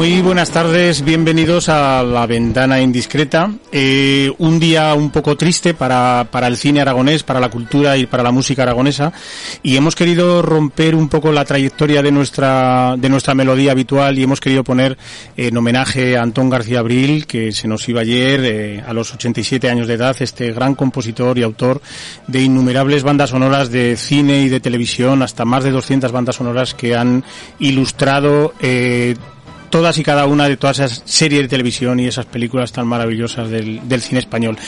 Buenas tardes, bienvenidos a La Ventana Indiscreta. Eh, un día un poco triste para, para el cine aragonés, para la cultura y para la música aragonesa. Y hemos querido romper un poco la trayectoria de nuestra, de nuestra melodía habitual y hemos querido poner en homenaje a Antón García Abril, que se nos iba ayer eh, a los 87 años de edad, este gran compositor y autor de innumerables bandas sonoras de cine y de televisión, hasta más de 200 bandas sonoras que han ilustrado eh, todas y cada una de todas esas series de televisión y esas películas tan maravillosas del, cine español.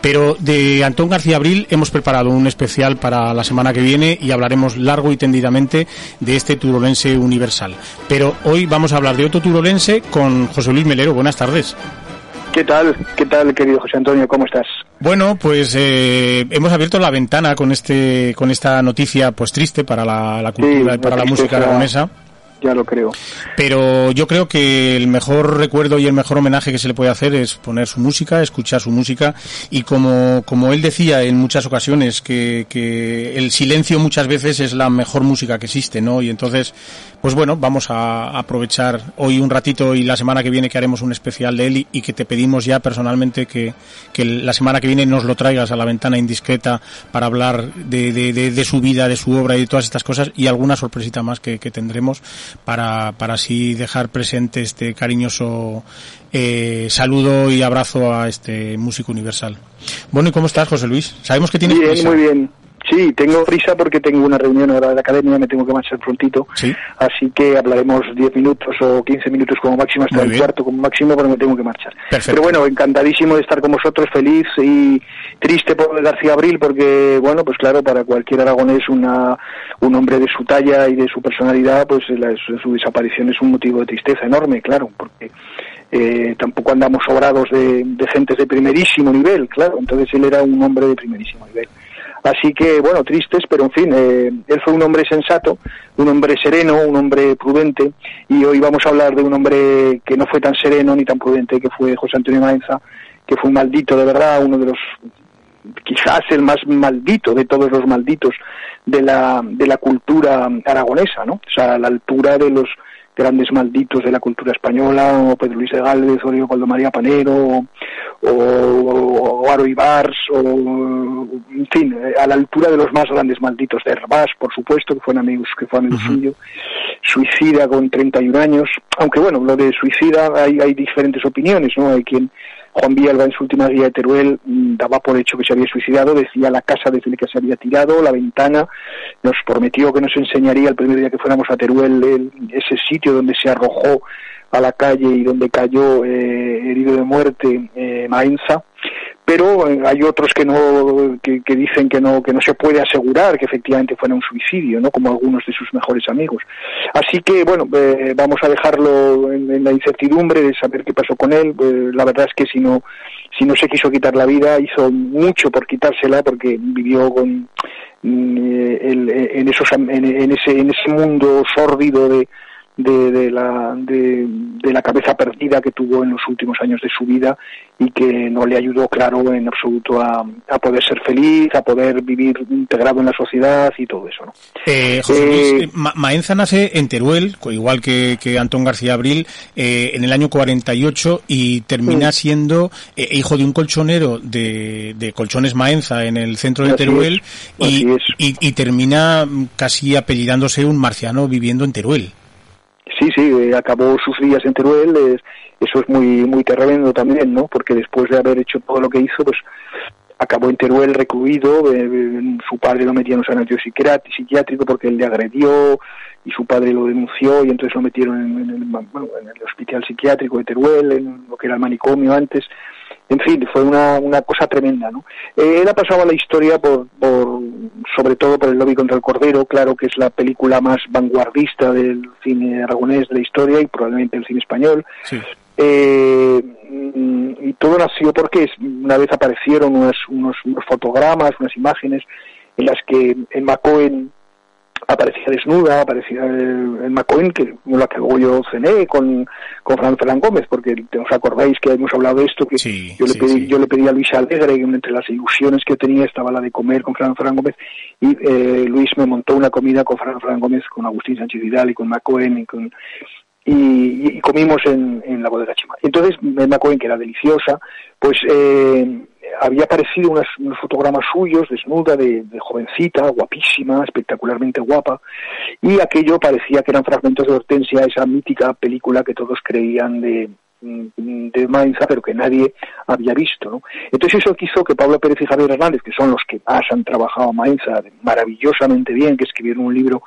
Pero de Antón García Abril hemos preparado un especial para la semana que viene y hablaremos largo y tendidamente de este turolense universal. Pero hoy vamos a hablar de otro turolense con José Luis Melero. Buenas tardes. ¿Qué tal? ¿Qué tal, querido José Antonio? ¿Cómo estás? Bueno, pues eh, hemos abierto la ventana con este con esta noticia pues triste para la, cultura y para la música aragonesa Pero yo creo que el mejor recuerdo y el mejor homenaje que se le puede hacer es poner su música, escuchar su música. Y como, como él decía en muchas ocasiones que, que el silencio muchas veces es la mejor música que existe, ¿no? Y entonces, pues bueno, vamos a aprovechar hoy un ratito y la semana que viene que haremos un especial de él y, que te pedimos ya personalmente que, que, la semana que viene nos lo traigas a la ventana indiscreta para hablar de, de, de, su vida, de su obra y de todas estas cosas y alguna sorpresita más que tendremos para, para así dejar presente este cariñoso eh, saludo y abrazo a este músico universal. Bueno, ¿y cómo estás, José Luis? Sabemos que tienes bien, Muy bien. Sí, tengo prisa porque tengo una reunión ahora de la academia, me tengo que marchar prontito. Así que hablaremos 10 minutos o 15 minutos como máximo, hasta el cuarto como máximo, pero me tengo que marchar. Pero bueno, encantadísimo de estar con vosotros, feliz y triste por García Abril, porque, bueno, pues claro, para cualquier aragonés una, un hombre de su talla y de su personalidad, pues su desaparición es un motivo de tristeza enorme, claro, porque eh, tampoco andamos sobrados de, de gentes de primerísimo nivel, claro, entonces él era un hombre de primerísimo nivel. Así que, bueno, tristes, pero en fin, eh, él fue un hombre sensato, un hombre sereno, un hombre prudente, y hoy vamos a hablar de un hombre que no fue tan sereno ni tan prudente, que fue José Antonio Maenza, que fue un maldito de verdad, uno de los, quizás el más maldito de todos los malditos de la, de la cultura aragonesa, ¿no? O sea, a la altura de los grandes malditos de la cultura española, o Pedro Luis de Gálvez, o Leopoldo María Panero, o, o, Aro Ibars, o, en fin, a la altura de los más grandes malditos de Herbás, por supuesto, que fue amigos, que fue amigo suyo, suicida con 31 años, aunque bueno, lo de suicida hay, hay diferentes opiniones, ¿no? Hay quien Juan Villalba en su última guía de Teruel mm, daba por hecho que se había suicidado, decía la casa desde la que se había tirado, la ventana, nos prometió que nos enseñaría el primer día que fuéramos a Teruel ese sitio donde se arrojó a la calle y donde cayó eh, herido de muerte eh, Maenza. Pero eh, hay otros que no que, dicen que no que no se puede asegurar que efectivamente fuera un suicidio no como algunos de sus mejores amigos. Así que bueno eh, vamos a dejarlo en, la incertidumbre de saber qué pasó con él. Eh, la verdad es que si no si no se quiso quitar la vida hizo mucho por quitársela porque vivió con mm, en esos en, ese en ese mundo sórdido de de, la, de, la cabeza perdida que tuvo en los últimos años de su vida y que no le ayudó, claro, en absoluto a, poder ser feliz, a poder vivir integrado en la sociedad y todo eso. ¿no? Eh, José Luis, eh, Maenza nace en Teruel, igual que, que Antón García Abril, eh, en el año 48 y termina siendo hijo de un colchonero de, de, Colchones Maenza en el centro de Teruel y, y, y termina casi apellidándose un marciano viviendo en Teruel. Sí, sí, eh, acabó sus días en Teruel, eso es muy muy tremendo también, ¿no? Porque después de haber hecho todo lo que hizo, pues acabó en Teruel recluido, eh, eh, su padre lo metió en un sanatorio psiquiátrico porque él le agredió y su padre lo denunció y entonces lo metieron en, el, en el hospital psiquiátrico de Teruel, en lo que era el manicomio antes, en fin, fue una, una cosa tremenda, ¿no? Eh, él ha pasado a la historia por, por, sobre todo por el lobby contra el cordero, claro que es la película más vanguardista del cine aragonés de la historia y probablemente el cine español. Eh, y todo nació porque una vez aparecieron unos, unos, unos fotogramas, unas imágenes en las que en Macoen aparecía desnuda, aparecía el, el que la que luego yo cené con, con Fran Ferran Gómez, porque os acordáis que hemos hablado de esto, que yo, le pedí, yo le pedí a Luis Alegre, que entre las ilusiones que tenía estaba la de comer con Fran Ferran Gómez, y eh, Luis me montó una comida con Fran Ferran Gómez, con Agustín Sánchez Vidal y con Macoen y con y, comimos en, en, la bodega Chima. Entonces, me acuerdo que era deliciosa, pues eh, había aparecido unos, fotogramas suyos, desnuda, de, de, jovencita, guapísima, espectacularmente guapa, y aquello parecía que eran fragmentos de Hortensia, esa mítica película que todos creían de, de Mainza, pero que nadie había visto. ¿no? Entonces eso hizo que Pablo Pérez y Javier Hernández, que son los que más han trabajado a maravillosamente bien, que escribieron un libro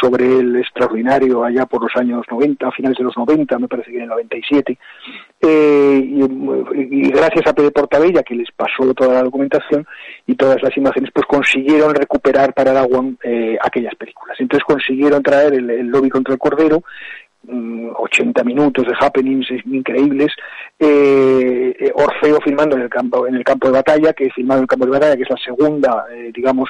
sobre el extraordinario allá por los años 90, a finales de los 90, me parece que en el 97, eh, y, y, gracias a Pedro Portabella, que les pasó toda la documentación y todas las imágenes, pues consiguieron recuperar para Aragón eh, aquellas películas. Entonces consiguieron traer el lobby contra el Cordero, 80 mm, minutos de happenings increíbles, eh, eh, Orfeo filmando en el campo en el campo de batalla, que filmado en el campo de batalla, que es la segunda, eh, digamos,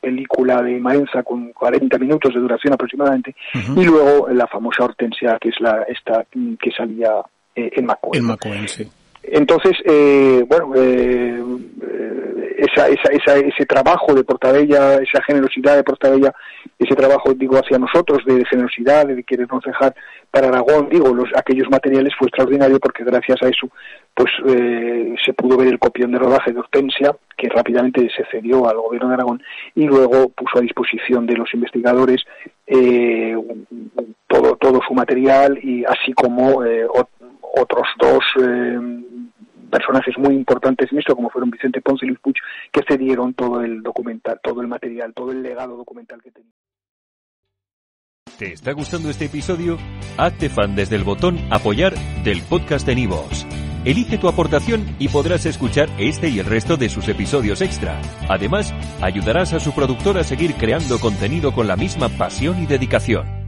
película de Maenza con 40 minutos de duración aproximadamente, y luego la famosa Hortensia, que es la esta que salía en Macoen. Entonces, bueno, esa, esa, esa, ese trabajo de Portabella, esa generosidad de Portabella, ese trabajo, digo, hacia nosotros de generosidad, de querernos dejar para Aragón, digo, los, aquellos materiales fue extraordinario porque gracias a eso, pues eh, se pudo ver el copión de rodaje de Hortensia, que rápidamente se cedió al gobierno de Aragón y luego puso a disposición de los investigadores eh, todo, todo su material y así como eh, otros dos personajes muy importantes en esto, como fueron Vicente Ponce y Luis Puig, que cedieron todo el documental, todo el material, todo el legado documental que tenía. ¿Te está gustando este episodio? Hazte fan desde el botón Apoyar del podcast de Nivos. Elige tu aportación y podrás escuchar este y el resto de sus episodios extra. Además, ayudarás a su productor a seguir creando contenido con la misma pasión y dedicación.